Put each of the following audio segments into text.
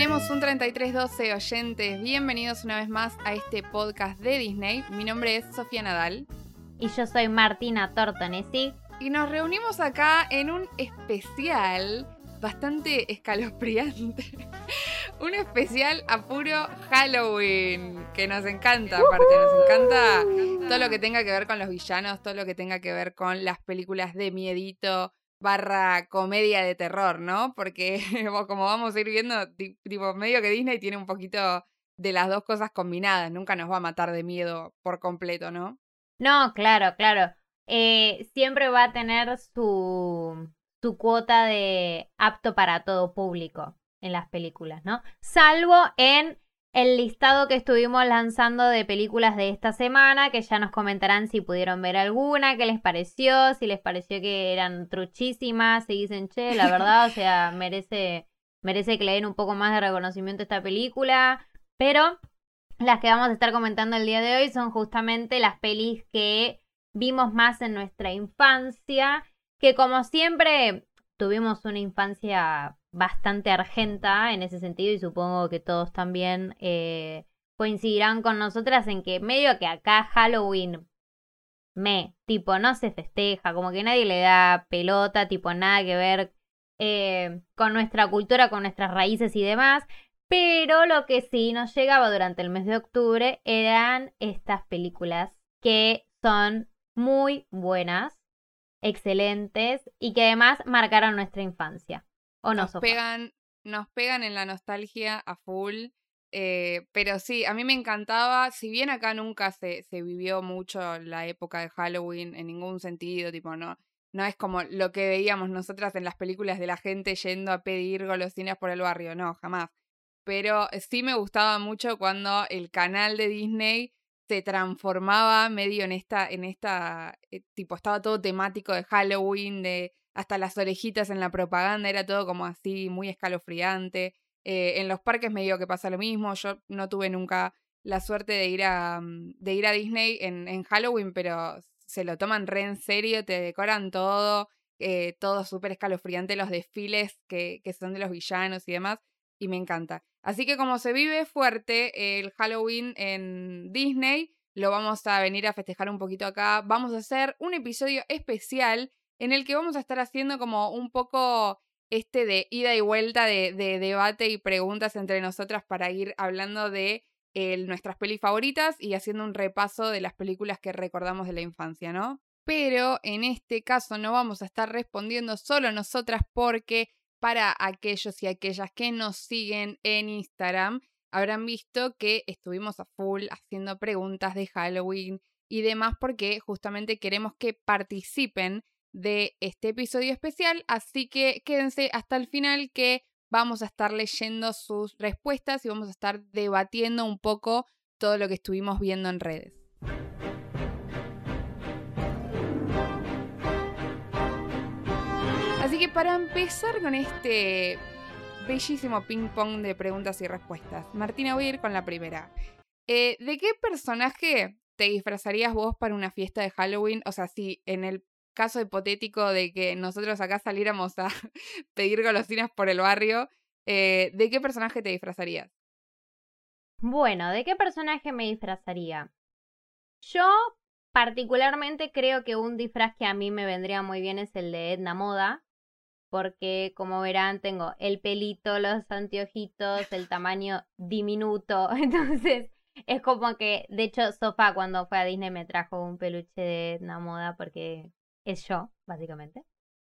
tenemos un 3312 oyentes. Bienvenidos una vez más a este podcast de Disney. Mi nombre es Sofía Nadal. Y yo soy Martina Tortonesi. Y nos reunimos acá en un especial bastante escalofriante. un especial a puro Halloween, que nos encanta, aparte, nos encanta todo lo que tenga que ver con los villanos, todo lo que tenga que ver con las películas de miedito, barra comedia de terror, ¿no? Porque como vamos a ir viendo, tipo, medio que Disney tiene un poquito de las dos cosas combinadas, nunca nos va a matar de miedo por completo, ¿no? No, claro, claro. Eh, siempre va a tener su, su cuota de apto para todo público en las películas, ¿no? Salvo en el listado que estuvimos lanzando de películas de esta semana, que ya nos comentarán si pudieron ver alguna, qué les pareció, si les pareció que eran truchísimas, si dicen, che, la verdad, o sea, merece, merece que le den un poco más de reconocimiento a esta película, pero las que vamos a estar comentando el día de hoy son justamente las pelis que vimos más en nuestra infancia, que como siempre tuvimos una infancia bastante argenta en ese sentido y supongo que todos también eh, coincidirán con nosotras en que medio que acá Halloween me, tipo, no se festeja, como que nadie le da pelota, tipo, nada que ver eh, con nuestra cultura, con nuestras raíces y demás. Pero lo que sí nos llegaba durante el mes de octubre eran estas películas que son muy buenas, excelentes y que además marcaron nuestra infancia nos pegan, nos pegan en la nostalgia a full. Eh, pero sí, a mí me encantaba, si bien acá nunca se, se vivió mucho la época de Halloween en ningún sentido, tipo, no, no es como lo que veíamos nosotras en las películas de la gente yendo a pedir golosinas por el barrio, no, jamás. Pero sí me gustaba mucho cuando el canal de Disney se transformaba medio en esta, en esta, eh, tipo, estaba todo temático de Halloween, de hasta las orejitas en la propaganda, era todo como así, muy escalofriante. Eh, en los parques me digo que pasa lo mismo, yo no tuve nunca la suerte de ir a, mm, de ir a Disney en, en Halloween, pero se lo toman re en serio, te decoran todo, eh, todo súper escalofriante, los desfiles que, que son de los villanos y demás, y me encanta. Así que como se vive fuerte el Halloween en Disney, lo vamos a venir a festejar un poquito acá. Vamos a hacer un episodio especial en el que vamos a estar haciendo como un poco este de ida y vuelta de, debate y preguntas entre nosotras para ir hablando de nuestras pelis favoritas y haciendo un repaso de las películas que recordamos de la infancia, ¿no? Pero en este caso no vamos a estar respondiendo solo nosotras porque para aquellos y aquellas que nos siguen en Instagram habrán visto que estuvimos a full haciendo preguntas de Halloween y demás porque justamente queremos que participen de este episodio especial, así que quédense hasta el final que vamos a estar leyendo sus respuestas y vamos a estar debatiendo un poco todo lo que estuvimos viendo en redes. Así que para empezar con este bellísimo ping pong de preguntas y respuestas, Martina, voy a ir con la primera. Eh, ¿De qué personaje te disfrazarías vos para una fiesta de Halloween? O sea, si en el caso hipotético de que nosotros acá saliéramos a pedir golosinas por el barrio, eh, ¿de qué personaje te disfrazarías? Bueno, ¿de qué personaje me disfrazaría? Yo particularmente creo que un disfraz que a mí me vendría muy bien es el de Edna Moda, porque como verán tengo el pelito, los anteojitos, el tamaño diminuto, entonces es como que, de hecho, Sofa cuando fue a Disney me trajo un peluche de Edna Moda porque es yo, básicamente.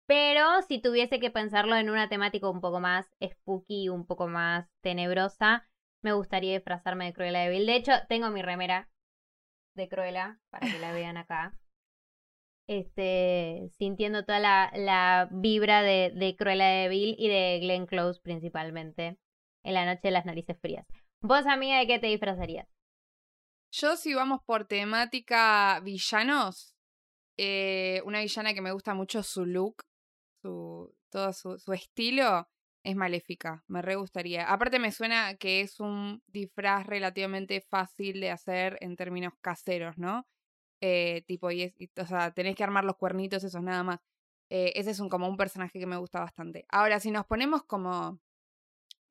Pero si tuviese que pensarlo en una temática un poco más spooky, un poco más tenebrosa, me gustaría disfrazarme de Cruella de. De hecho, tengo mi remera de Cruella para que la vean acá. Este, sintiendo toda la, la vibra de, de Cruella de Vil y de Glenn Close principalmente en la noche de las narices frías. ¿Vos, amiga, de qué te disfrazarías? Yo, si vamos por temática villanos, eh, una villana que me gusta mucho su look, su, todo su, su estilo, es maléfica. Me re gustaría. Aparte me suena que es un disfraz relativamente fácil de hacer en términos caseros, ¿no? Eh, tipo, y, es, o sea, tenés que armar los cuernitos, eso es nada más. Eh, ese es un, como un personaje que me gusta bastante. Ahora, si nos ponemos como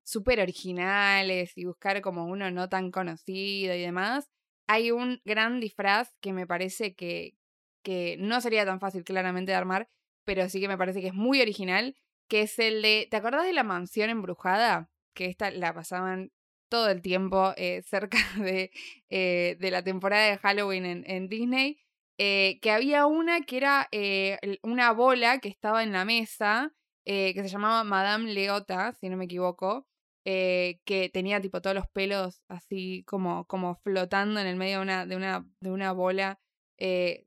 súper originales y buscar como uno no tan conocido y demás, hay un gran disfraz que me parece que, que no sería tan fácil claramente de armar, pero sí que me parece que es muy original, que es el de, ¿te acordás de la mansión embrujada? Que esta la pasaban todo el tiempo eh, cerca de, eh, de, la temporada de Halloween en, Disney, eh, que había una que era una bola que estaba en la mesa, que se llamaba Madame Leota, si no me equivoco, que tenía tipo todos los pelos así como, como flotando en el medio de una, de una, de una bola.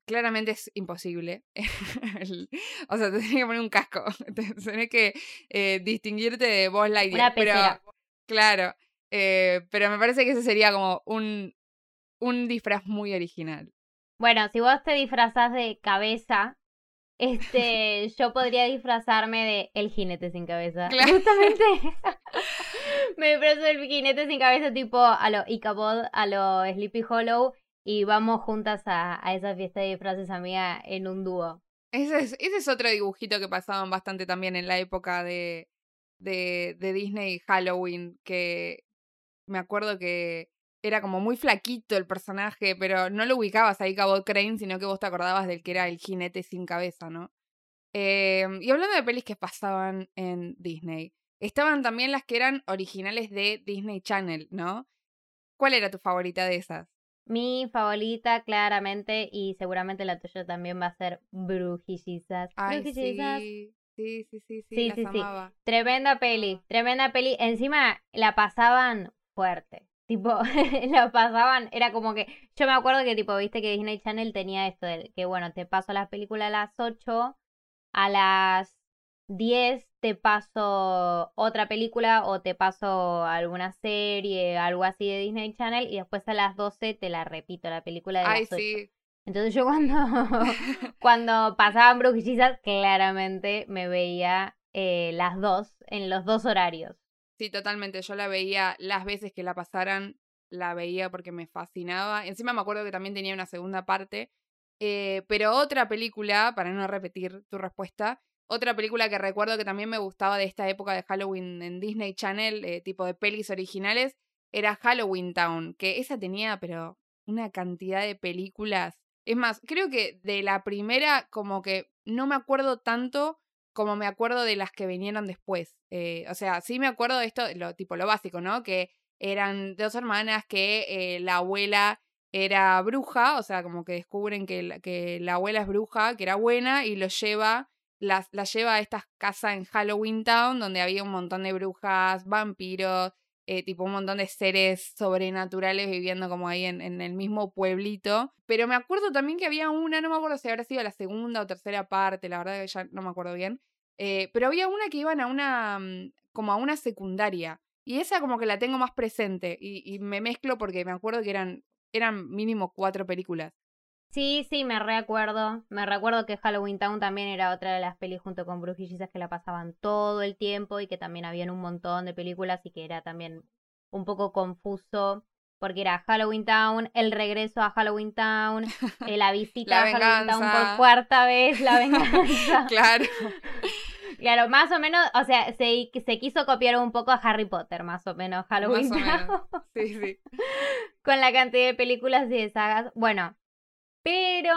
Claramente es imposible. o sea, te tienes que poner un casco. Tienes que distinguirte de Buzz Lightyear. pero, claro. Eh, pero me parece que ese sería como un, un disfraz muy original. Bueno, si vos te disfrazás de cabeza, este, yo podría disfrazarme de el jinete sin cabeza. Justamente me disfrazo del jinete sin cabeza tipo a lo Icabod, a lo Sleepy Hollow y vamos juntas a, a esa fiesta de disfraces amiga en un dúo. Ese es, ese es otro dibujito que pasaban bastante también en la época de, de, de Disney Halloween, que, me acuerdo que era como muy flaquito el personaje, pero no lo ubicabas ahí Cabot Crane, sino que vos te acordabas del que era el jinete sin cabeza, ¿no? Eh, y hablando de pelis que pasaban en Disney, estaban también las que eran originales de Disney Channel, ¿no? ¿Cuál era tu favorita de esas? Mi favorita, claramente, y seguramente la tuya también va a ser Brujillizas. Ay, Sí. Sí, sí, sí, sí, sí, sí, Tremenda peli, tremenda peli. Encima la pasaban fuerte. Tipo, lo pasaban, era como que, yo me acuerdo que tipo, viste que Disney Channel tenía esto de que, bueno, te paso las películas a las 8, a las 10 te paso otra película o te paso alguna serie, algo así de Disney Channel y después a las 12 te la repito, la película de las 8. Sí. Entonces yo cuando, cuando pasaban brujillizas, claramente me veía eh, las dos en los dos horarios. Sí, totalmente. Yo la veía las veces que la pasaran, la veía porque me fascinaba. Encima me acuerdo que también tenía una segunda parte. Eh, pero otra película, para no repetir tu respuesta, otra película que recuerdo que también me gustaba de esta época de Halloween en Disney Channel, eh, tipo de pelis originales, era Halloween Town, que esa tenía, pero una cantidad de películas. Es más, creo que de la primera, como que no me acuerdo tanto como me acuerdo de las que vinieron después. Eh, o sea, sí me acuerdo de esto, lo, tipo lo básico, ¿no? Que eran dos hermanas que eh, la abuela era bruja, o sea, como que descubren que que la abuela es bruja, que era buena, y lo lleva, las, la lleva a esta casa en Halloween Town, donde había un montón de brujas, vampiros, eh, tipo un montón de seres sobrenaturales viviendo como ahí en, en, el mismo pueblito. Pero me acuerdo también que había una, no me acuerdo si habrá sido la segunda o tercera parte, la verdad que ya no me acuerdo bien. Eh, pero había una que iban a una, mm, como a una secundaria. Y esa como que la tengo más presente y, y me mezclo porque me acuerdo que eran, eran mínimo cuatro películas. Sí, sí, me recuerdo. Me recuerdo que Halloween Town también era otra de las pelis junto con Brujillizas que la pasaban todo el tiempo y que también habían un montón de películas y que era también un poco confuso porque era Halloween Town, el regreso a Halloween Town, eh, la visita a Halloween Town por cuarta vez, la venganza. claro. Claro, más o menos, o sea, se, se quiso copiar un poco a Harry Potter, más o menos, Halloween Town. Sí, sí. Con la cantidad de películas y de sagas. Bueno, pero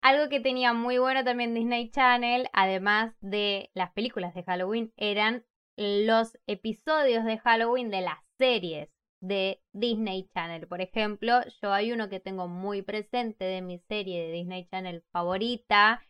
algo que tenía muy bueno también Disney Channel, además de las películas de Halloween, eran los episodios de Halloween de las series de Disney Channel. Por ejemplo, yo hay uno que tengo muy presente de mi serie de Disney Channel favorita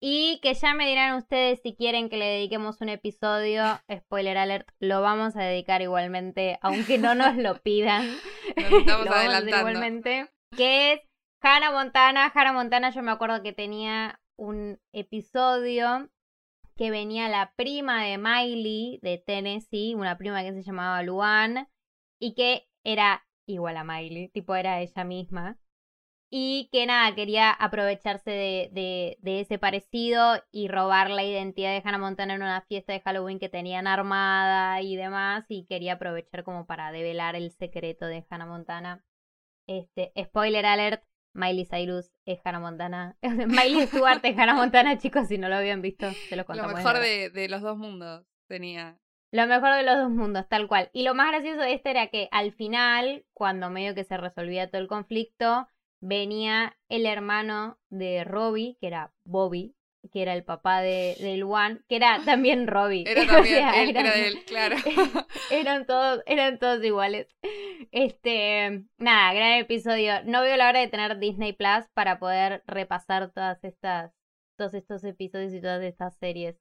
y que ya me dirán ustedes si quieren que le dediquemos un episodio. Spoiler alert, lo vamos a dedicar igualmente, aunque no nos lo pidan. Nos estamos adelantando. igualmente. Que es Hannah Montana, Hannah Montana, yo me acuerdo que tenía un episodio que venía la prima de Miley de Tennessee, una prima que se llamaba Luan, y que era igual a Miley, tipo era ella misma. Y que nada, quería aprovecharse de, de, de, ese parecido y robar la identidad de Hannah Montana en una fiesta de Halloween que tenían armada y demás. Y quería aprovechar como para develar el secreto de Hannah Montana. Este, spoiler alert, Miley Cyrus es Hannah Montana. Miley Stewart es Hannah Montana, chicos, si no lo habían visto, se lo contamos. Lo mejor de, de, los dos mundos tenía Lo mejor de los dos mundos, tal cual. Y lo más gracioso de este era que al final, cuando medio que se resolvía todo el conflicto, venía el hermano de Robbie, que era Bobby, que era el papá de, de Luan, que era también Robbie. Era también, él, era de él, claro. eran todos, eran todos iguales. Este, nada, gran episodio. No veo la hora de tener Disney Plus para poder repasar todas estas, todos estos episodios y todas estas series.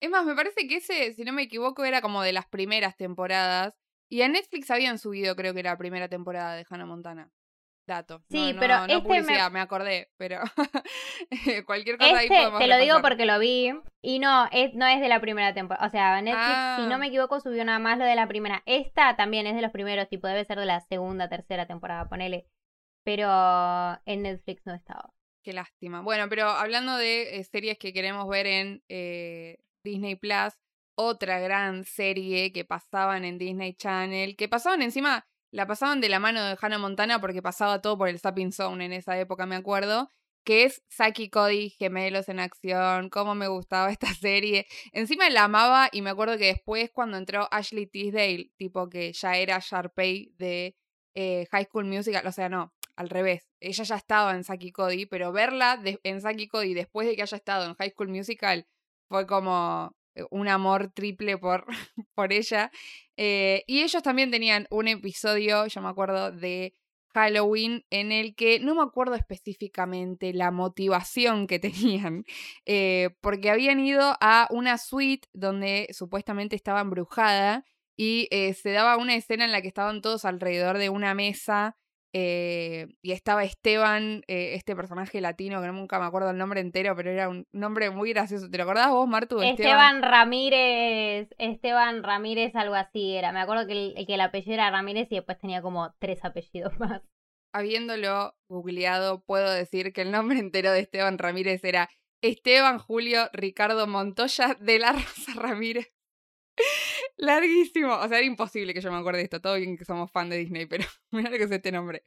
Es más, me parece que ese, si no me equivoco, era como de las primeras temporadas. Y a Netflix habían subido, creo que la primera temporada de Hannah Montana. Dato. Sí, pero no, este publicidad, me... acordé, pero cualquier cosa este, ahí podemos Te lo digo repasar. porque lo vi y no, es, no es de la primera temporada. O sea, Netflix, si no Ah. me equivoco, subió nada más lo de la primera. Esta también es de los primeros, tipo, debe ser de la segunda, tercera temporada, ponele. Pero en Netflix no estaba. Qué lástima. Bueno, pero hablando de eh, series que queremos ver en eh, Disney Plus, otra gran serie que pasaban en Disney Channel, que pasaban encima, la pasaban de la mano de Hannah Montana porque pasaba todo por el Zapping Zone en esa época, me acuerdo, que es Saki Cody, Gemelos en Acción, cómo me gustaba esta serie. Encima la amaba y me acuerdo que después cuando entró Ashley Tisdale, tipo que ya era Sharpay de eh, High School Musical, o sea, no, al revés. Ella ya estaba en Saki Cody, pero verla de- en Saki Cody después de que haya estado en High School Musical fue como un amor triple por, por ella. Eh, y ellos también tenían un episodio, yo me acuerdo, de Halloween en el que no me acuerdo específicamente la motivación que tenían, eh, porque habían ido a una suite donde supuestamente estaba embrujada y eh, se daba una escena en la que estaban todos alrededor de una mesa eh, y estaba Esteban, eh, este personaje latino que nunca me acuerdo el nombre entero, pero era un nombre muy gracioso. ¿Te lo acordás vos, Martu? Esteban Ramírez, Esteban Ramírez, algo así era. Me acuerdo que el, que el apellido era Ramírez y después tenía como tres apellidos más. Habiéndolo googleado, puedo decir que el nombre entero de Esteban Ramírez era Esteban Julio Ricardo Montoya de la Rosa Ramírez. Larguísimo. O sea, era imposible que yo me acuerde de esto. Todo bien que somos fan de Disney, pero mira lo que es este nombre.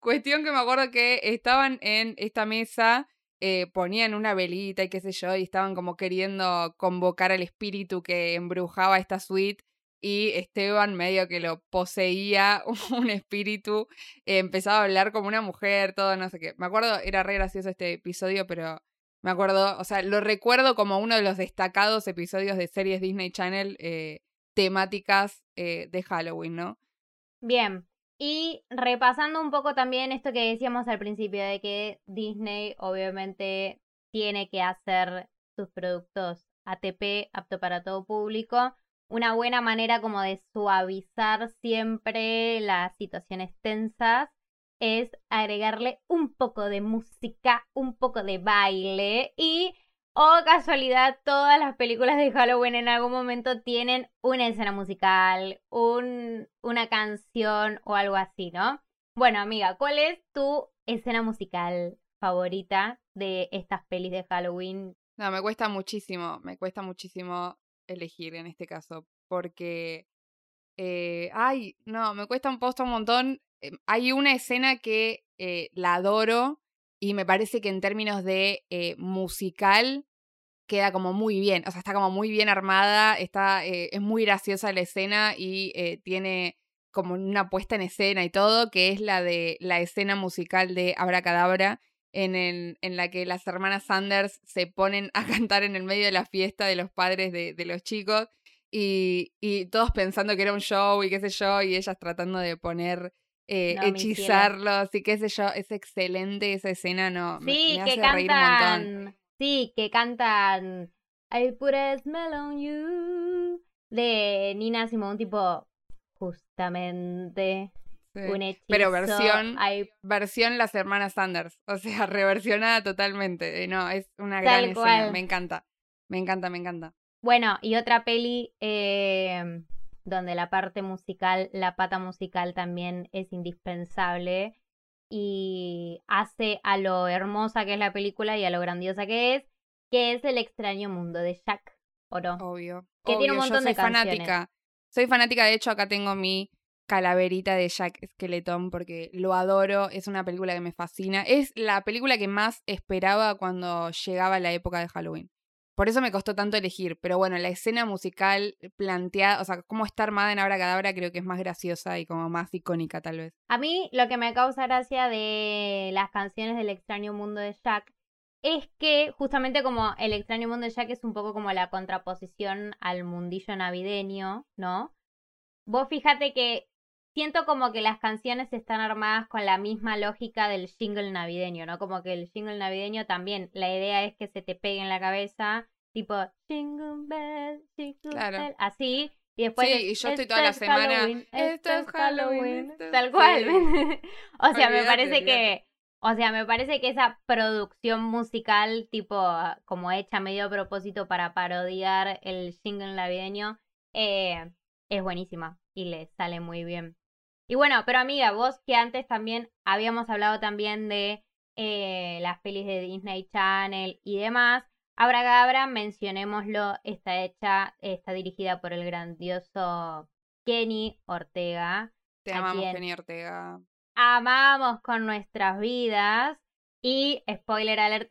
Cuestión que me acuerdo que estaban en esta mesa, eh, ponían una velita y qué sé yo, y estaban como queriendo convocar al espíritu que embrujaba esta suite. Y Esteban, medio que lo poseía un espíritu, empezaba a hablar como una mujer, todo, no sé qué. Me acuerdo, era re gracioso este episodio, pero me acuerdo, o sea, lo recuerdo como uno de los destacados episodios de series Disney Channel eh, temáticas eh, de Halloween, ¿no? Bien. Y repasando un poco también esto que decíamos al principio, de que Disney obviamente tiene que hacer sus productos ATP, apto para todo público. Una buena manera como de suavizar siempre las situaciones tensas es agregarle un poco de música, un poco de baile y, oh casualidad, todas las películas de Halloween en algún momento tienen una escena musical, un, una canción o algo así, ¿no? Bueno, amiga, ¿cuál es tu escena musical favorita de estas pelis de Halloween? No, me cuesta muchísimo, me cuesta muchísimo elegir en este caso, porque, eh, ay, no, me cuesta un posto un montón. Eh, hay una escena que eh, la adoro y me parece que en términos de eh, musical queda como muy bien, o sea, está como muy bien armada, está, eh, es muy graciosa la escena y eh, tiene como una puesta en escena y todo, que es la de la escena musical de Abracadabra, en, el, en la que las hermanas Sanders se ponen a cantar en el medio de la fiesta de los padres de, de los chicos y, y todos pensando que era un show y qué sé yo, y ellas tratando de poner, eh, No, hechizarlos y qué sé yo, es excelente esa escena, no, Sí, me, que hace reír un montón. cantan. Sí, que cantan I put a smell on you de Nina Simone, tipo justamente Sí. un hechizo. Pero versión I- versión las hermanas Sanders, o sea, reversionada totalmente. Eh, No, es una Tal gran escena, cual. me encanta. Me encanta, me encanta. Bueno, y otra peli eh, donde la parte musical, la pata musical también es indispensable y hace a lo hermosa que es la película y a lo grandiosa que es, que es El extraño mundo de Jack Oro. Obvio. Que tiene un obvio, montón yo soy de canciones. fanática. Soy fanática, de hecho, acá tengo mi calaverita de Jack Skeleton porque lo adoro, es una película que me fascina. Es la película que más esperaba cuando llegaba la época de Halloween. Por eso me costó tanto elegir. Pero bueno, la escena musical planteada, o sea, cómo está armada en Abra Cadabra creo que es más graciosa y como más icónica tal vez. A mí lo que me causa gracia de las canciones del extraño mundo de Jack es que justamente como el extraño mundo de Jack es un poco como la contraposición al mundillo navideño, ¿no? Vos fíjate que siento como que las canciones están armadas con la misma lógica del jingle navideño, ¿no? Como que el jingle navideño también, la idea es que se te pegue en la cabeza, tipo jingle bell, jingle bell, así. Y después, sí, y yo estoy toda la semana. esto es Halloween. tal cual. o sea, me parece que. O sea, me parece que esa producción musical, tipo, como hecha medio a propósito para parodiar el jingle navideño, eh, es buenísima y le sale muy bien. Y bueno, pero amiga, vos que antes también habíamos hablado también de eh, las pelis de Disney Channel y demás. Abra Gabra, mencionémoslo, está hecha, está dirigida por el grandioso Kenny Ortega. Te amamos, Kenny Ortega. Amamos con nuestras vidas. Y spoiler alert,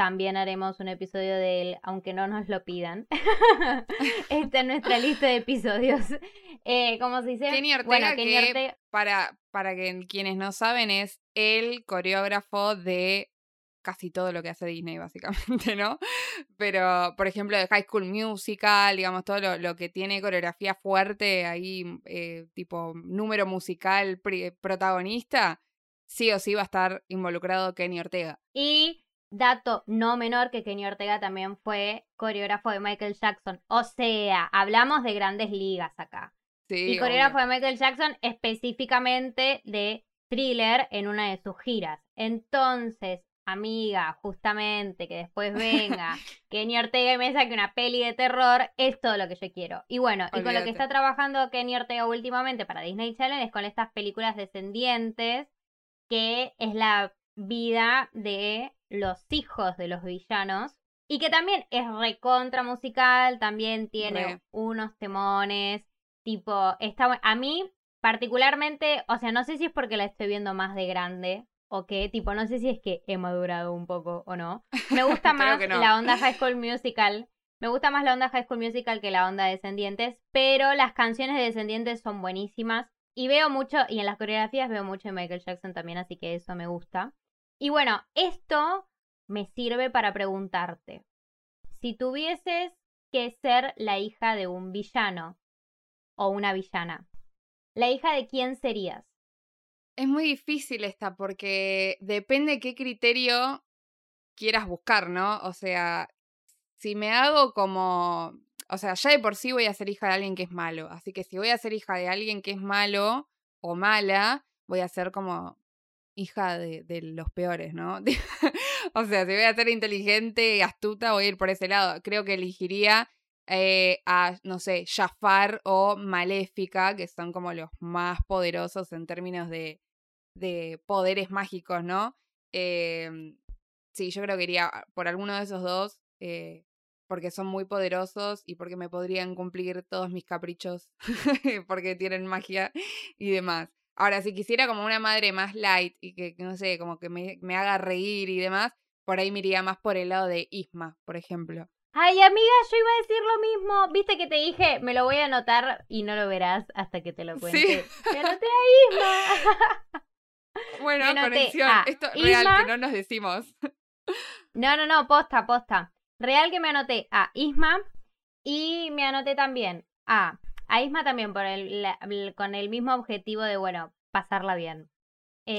también haremos un episodio de él, aunque no nos lo pidan. Está en nuestra lista de episodios. Eh, ¿Cómo se dice? Kenny Ortega, que Para, para que quienes no saben, es el coreógrafo de casi todo lo que hace Disney, básicamente, ¿no? Pero, por ejemplo, de High School Musical, digamos, todo lo, que tiene coreografía fuerte, ahí, eh, tipo número musical protagonista, sí o sí va a estar involucrado Kenny Ortega. Y Dato no menor que Kenny Ortega también fue coreógrafo de Michael Jackson. O sea, hablamos de grandes ligas acá. Sí, y coreógrafo de Michael Jackson específicamente de Thriller en una de sus giras. Entonces, amiga, justamente que después venga Kenny Ortega y me saque una peli de terror, es todo lo que yo quiero. Y bueno, y con lo que está trabajando Kenny Ortega últimamente para Disney Channel es con estas películas descendientes, que es la vida de los hijos de los villanos. Y que también es recontra musical, también tiene unos temones, tipo, está a mí particularmente, o sea, no sé si es porque la estoy viendo más de grande o qué, tipo, no sé si es que he madurado un poco o no. Me gusta más la onda High School Musical. Me gusta más la onda High School Musical que la onda Descendientes, pero las canciones de Descendientes son buenísimas. Y veo mucho, y en las coreografías veo mucho de Michael Jackson también, así que eso me gusta. Y bueno, esto me sirve para preguntarte, si tuvieses que ser la hija de un villano o una villana, ¿la hija de quién serías? Es muy difícil esta porque depende qué criterio quieras buscar, ¿no? O sea, si me hago como, o sea, ya de por sí voy a ser hija de alguien que es malo, así que si voy a ser hija de alguien que es malo o mala, voy a ser como hija de, los peores, ¿no? o sea, si voy a ser inteligente y astuta, voy a ir por ese lado. Creo que elegiría eh, a, no sé, Jafar o Maléfica, que son como los más poderosos en términos de, de poderes mágicos, ¿no? Eh, sí, yo creo que iría por alguno de esos dos, eh, porque son muy poderosos y porque me podrían cumplir todos mis caprichos, porque tienen magia y demás. Ahora, si quisiera como una madre más light y que, no sé, como que me, me haga reír y demás, por ahí me iría más por el lado de Isma, por ejemplo. Ay, amiga, yo iba a decir lo mismo. Viste que te dije, me lo voy a anotar y no lo verás hasta que te lo cuente. Sí. Me anoté a Isma. Bueno, conexión. Esto es real que no nos decimos. No, no, no, posta, posta. Real que me anoté a Isma y me anoté también a a Isma también por el, con el mismo objetivo de, bueno, pasarla bien.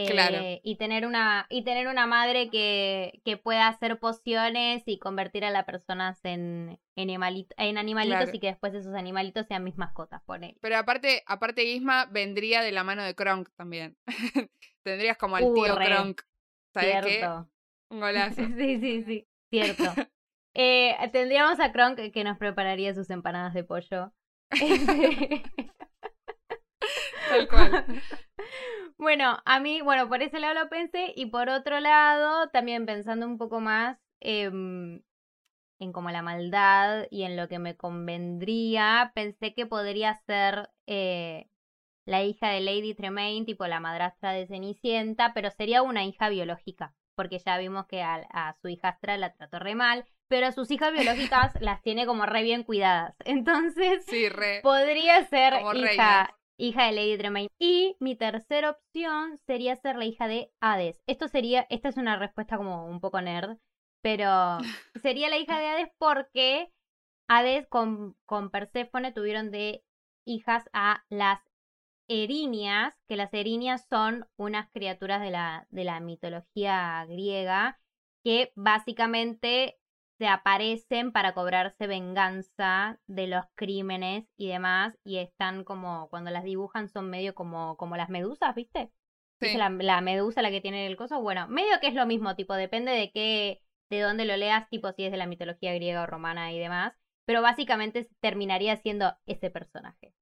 claro. Eh, y tener una, y tener una madre que, que pueda hacer pociones y convertir a las personas en, en, en animalitos y que después esos animalitos sean mis mascotas, por él. Pero aparte, aparte Isma vendría de la mano de Kronk también. Tendrías como al tío Kronk. ¿Sabes qué? Un golazo. sí, sí, sí. Cierto. eh, tendríamos a Kronk que nos prepararía sus empanadas de pollo. Tal cual. Bueno, a mí, bueno, por ese lado lo pensé y por otro lado, también pensando un poco más en como la maldad y en lo que me convendría, pensé que podría ser eh, la hija de Lady Tremaine, tipo la madrastra de Cenicienta, pero sería una hija biológica. Porque ya vimos que a, a su hijastra la trató re mal, pero a sus hijas biológicas las tiene como re bien cuidadas. Entonces, Sí, re. podría ser hija, hija de Lady Tremaine. Y mi tercera opción sería ser la hija de Hades. Esto sería, esta es una respuesta como un poco nerd, pero sería la hija de Hades porque Hades con, con Perséfone tuvieron de hijas a las erinias, que las erinias son unas criaturas de la, de la mitología griega que básicamente se aparecen para cobrarse venganza de los crímenes y demás y están como cuando las dibujan son medio como como las medusas, ¿viste? Sí. ¿Viste La, la medusa la que tiene el coso, bueno, medio que es lo mismo, tipo depende de qué de dónde lo leas, tipo si es de la mitología griega o romana y demás, pero básicamente terminaría siendo ese personaje.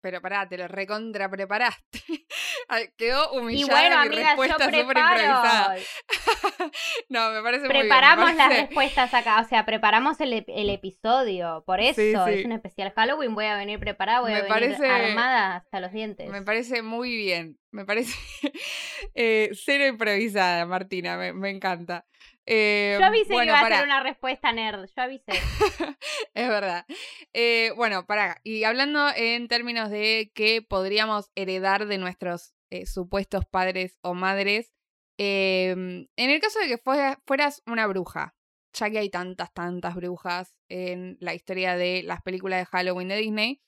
Pero pará, te lo recontra preparaste. Quedó Y humillada bueno, mi amiga, respuesta súper improvisada. no, me parece muy bien, Preparamos las parece- respuestas acá, o sea, preparamos el, el episodio. Por eso Sí, sí. es un especial Halloween. Voy a venir preparada, voy a venir parece- armada hasta los dientes. Me parece muy bien. Me parece eh, cero improvisada, Martina. Me, me encanta. Eh, Yo avisé bueno, que iba a ser una respuesta nerd. Yo avisé. es verdad. Eh, bueno, para Y hablando en términos de qué podríamos heredar de nuestros eh, supuestos padres o madres, eh, en el caso de que fuera- fueras una bruja, ya que hay tantas, tantas brujas en la historia de las películas de Halloween de Disney,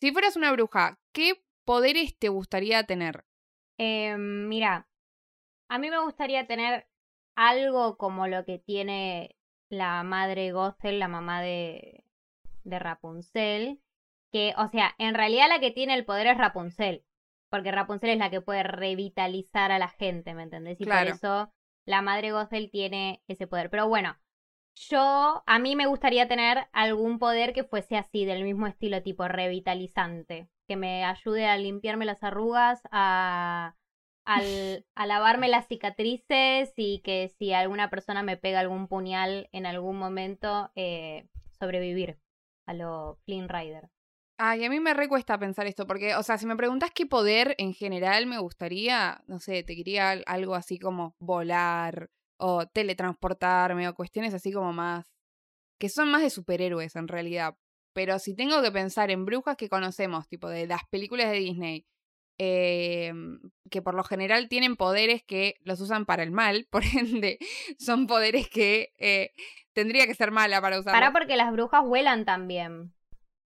si fueras una bruja, ¿qué poderes te gustaría tener? Eh, mira, a mí me gustaría tener algo como lo que tiene la madre Gothel, la mamá de, de Rapunzel. Que, o sea, en realidad la que tiene el poder es Rapunzel. Porque Rapunzel es la que puede revitalizar a la gente, ¿me entendés? Y Claro. por eso la madre Gothel tiene ese poder. Pero bueno, yo, a mí me gustaría tener algún poder que fuese así, del mismo estilo, tipo revitalizante. Que me ayude a limpiarme las arrugas, a, al- lavarme las cicatrices y que si alguna persona me pega algún puñal en algún momento, eh, sobrevivir a lo Flynn Rider. Ay, a mí me recuesta pensar esto, porque, o sea, si me preguntas qué poder en general me gustaría, no sé, te quería al- algo así como volar o teletransportarme o cuestiones así como más, que son más de superhéroes en realidad. Pero si tengo que pensar en brujas que conocemos, tipo de las películas de Disney, eh, que por lo general tienen poderes que los usan para el mal, por ende, son poderes que eh, tendría que ser mala para usarlos. Para porque las brujas vuelan también.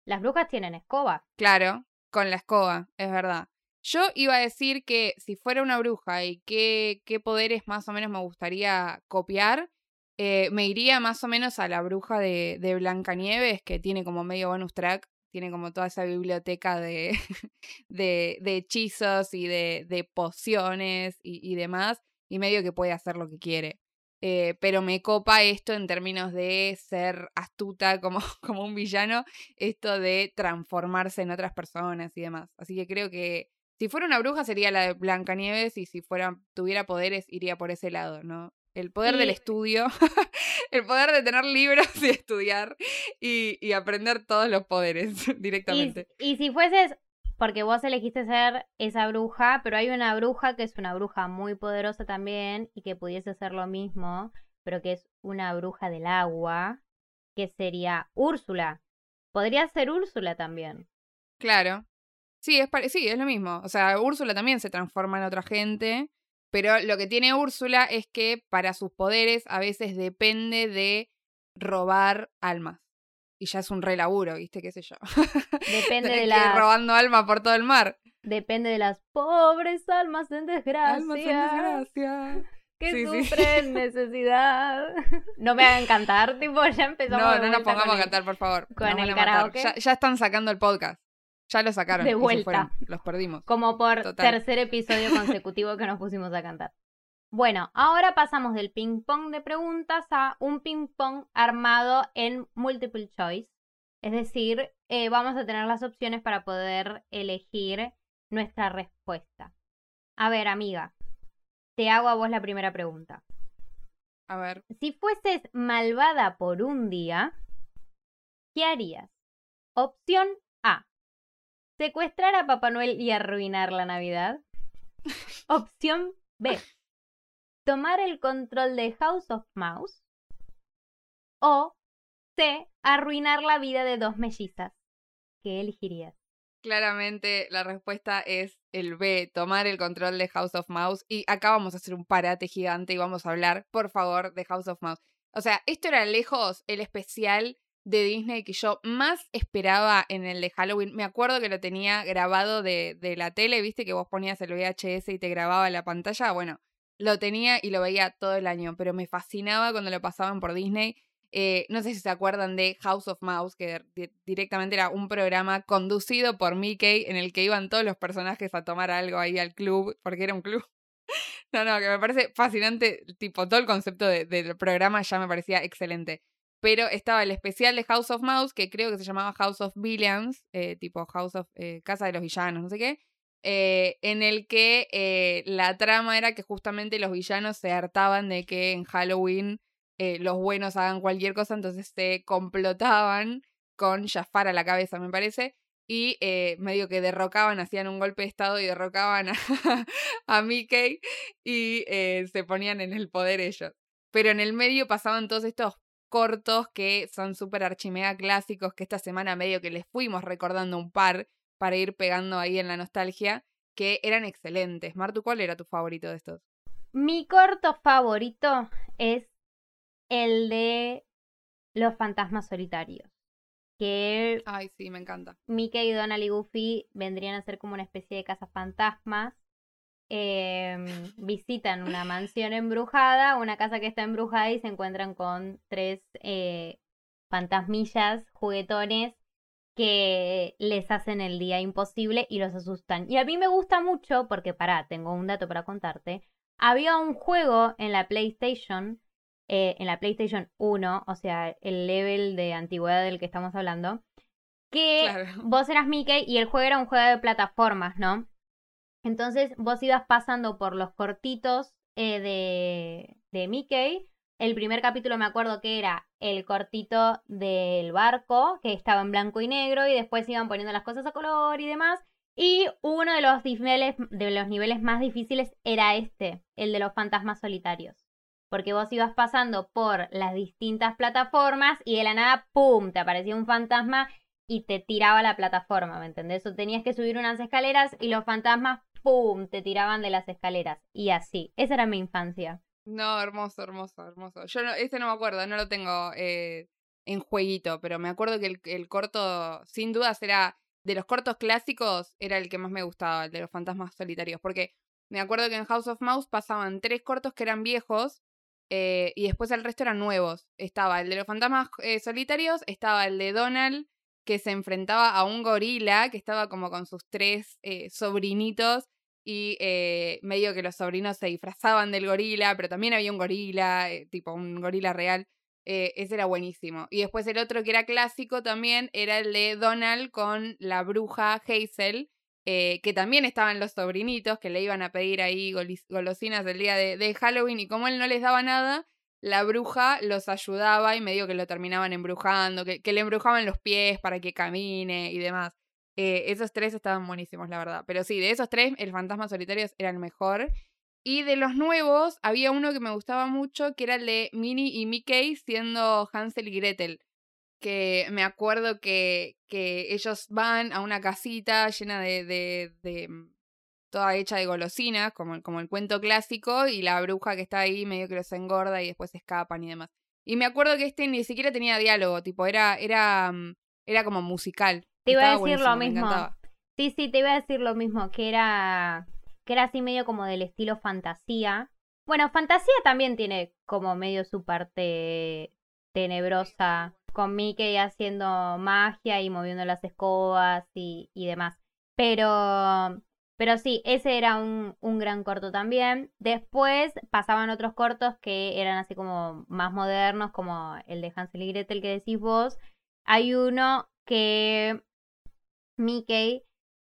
Las brujas tienen escoba. Claro, con la escoba, es verdad. Yo iba a decir que si fuera una bruja y qué, qué poderes más o menos me gustaría copiar, eh, me iría más o menos a la bruja de, de Blancanieves, que tiene como medio bonus track, tiene como toda esa biblioteca de, de, hechizos y de, de pociones y, y demás, y medio que puede hacer lo que quiere. Eh, pero me copa esto en términos de ser astuta como, como un villano esto de transformarse en otras personas y demás. Así que creo que si fuera una bruja sería la de Blancanieves y si fuera, tuviera poderes iría por ese lado, ¿no? El poder del estudio, el poder de tener libros y estudiar y, y aprender todos los poderes directamente. y si fueses, porque vos elegiste ser esa bruja, pero hay una bruja que es una bruja muy poderosa también y que pudiese hacer lo mismo, pero que es una bruja del agua, que sería Úrsula. Podría ser Úrsula también. Claro. Sí es, sí, es lo mismo. O sea, Úrsula también se transforma en otra gente, pero lo que tiene Úrsula es que para sus poderes a veces depende de robar almas. Y ya es un re laburo, ¿viste? ¿Qué sé yo? Depende de las, robando alma por todo el mar. depende de las pobres almas en desgracia. Almas en desgracia. que Sí, sí. sufren necesidad. No me hagan cantar, tipo, ya empezamos No, no nos pongamos a cantar, por favor. con Nos el karaoke. Ya, ya están sacando el podcast. Ya lo sacaron. De vuelta. Los perdimos. Como por Total. tercer episodio consecutivo que nos pusimos a cantar. Bueno, ahora pasamos del ping pong de preguntas a un ping pong armado en multiple choice. Es decir, eh, vamos a tener las opciones para poder elegir nuestra respuesta. A ver, amiga, te hago a vos la primera pregunta. A ver. Si fueses malvada por un día, ¿qué harías? Opción. Secuestrar a Papá Noel y arruinar la Navidad. Opción B. tomar el control de House of Mouse o C, arruinar la vida de dos mellizas. ¿Qué elegirías? Claramente la respuesta es el B, tomar el control de House of Mouse. Y acá vamos a hacer un parate gigante y vamos a hablar, por favor, de House of Mouse. O sea, esto era lejos el especial de Disney que yo más esperaba en el de Halloween. Me acuerdo que lo tenía grabado de, de la tele, viste que vos ponías el VHS y te grababa la pantalla. Bueno, lo tenía y lo veía todo el año, pero me fascinaba cuando lo pasaban por Disney. Eh, no sé si se acuerdan de House of Mouse, que directamente era un programa conducido por Mickey en el que iban todos los personajes a tomar algo ahí al club, porque era un club. no, no, que me parece fascinante, tipo, todo el concepto del programa ya me parecía excelente. Pero estaba el especial de House of Mouse, que creo que se llamaba House of Villains, eh, tipo House of eh, Casa de los Villanos, no sé qué, en el que la trama era que justamente los villanos se hartaban de que en Halloween eh, los buenos hagan cualquier cosa, entonces se complotaban con Jafar a la cabeza, me parece, y eh, medio que derrocaban, hacían un golpe de estado y derrocaban a, a Mickey y eh, se ponían en el poder ellos. Pero en el medio pasaban todos estos cortos que son súper archimega clásicos, que esta semana medio que les fuimos recordando un par para ir pegando ahí en la nostalgia, que eran excelentes. Martu, ¿cuál era tu favorito de estos? Mi corto favorito es el de los fantasmas solitarios. Que. Ay, sí, me encanta. Mickey, Donald y Goofy vendrían a ser como una especie de casa Em, visitan una mansión embrujada, una casa que está embrujada y se encuentran con tres eh, fantasmillas, juguetones que les hacen el día imposible y los asustan. Y a mí me gusta mucho porque, pará, tengo un dato para contarte. Había un juego en la PlayStation eh, en la PlayStation 1, o sea, el level de antigüedad del que estamos hablando, que vos eras Mickey y el juego era un juego de plataformas, ¿no? Entonces vos ibas pasando por los cortitos eh, de, de Mickey. El primer capítulo me acuerdo que era el cortito del barco, que estaba en blanco y negro, y después iban poniendo las cosas a color y demás. Y uno de los niveles, de los niveles más difíciles era este, el de los fantasmas solitarios porque vos ibas pasando por las distintas plataformas y de la nada, ¡pum!, te aparecía un fantasma y te tiraba la plataforma, ¿me entendés? O tenías que subir unas escaleras y los fantasmas, ¡pum!, te tiraban de las escaleras. Y así. Esa era mi infancia. No, hermoso, hermoso, hermoso. Yo no, este no me acuerdo, no lo tengo eh, en jueguito, pero me acuerdo que el, corto, sin dudas, era de los cortos clásicos, era el que más me gustaba, el de los fantasmas solitarios, porque me acuerdo que en House of Mouse pasaban tres cortos que eran viejos eh, y después el resto eran nuevos. Estaba el de los fantasmas eh, solitarios, estaba el de Donald, que se enfrentaba a un gorila, que estaba como con sus tres sobrinitos, y medio que los sobrinos se disfrazaban del gorila, pero también había un gorila, tipo un gorila real. ese era buenísimo. Y después el otro que era clásico también era el de Donald con la bruja Hazel, eh, que también estaban los sobrinitos que le iban a pedir ahí golosinas el día de, Halloween y como él no les daba nada, la bruja los ayudaba y medio que lo terminaban embrujando, que, le embrujaban los pies para que camine y demás. Eh, esos tres estaban buenísimos, la verdad. Pero sí, de esos tres, el fantasma solitario era el mejor. Y de los nuevos, había uno que me gustaba mucho, que era el de Minnie y Mickey siendo Hansel y Gretel que me acuerdo que, que ellos van a una casita llena de, de, de mm, toda hecha de golosinas, como, como el cuento clásico, y la bruja que está ahí medio que los engorda y después escapan y demás. Y me acuerdo que este ni siquiera tenía diálogo, tipo, era, era, mm, era como musical. Te iba a decir lo mismo. Sí, sí, te iba a decir lo mismo, que era, que era así medio como del estilo fantasía. Bueno, fantasía también tiene como medio su parte tenebrosa con Mickey haciendo magia y moviendo las escobas y, y demás. Pero, pero sí, ese era un, un, gran corto también. Después pasaban otros cortos que eran así como más modernos, como el de Hansel y Gretel que decís vos. Hay uno que Mickey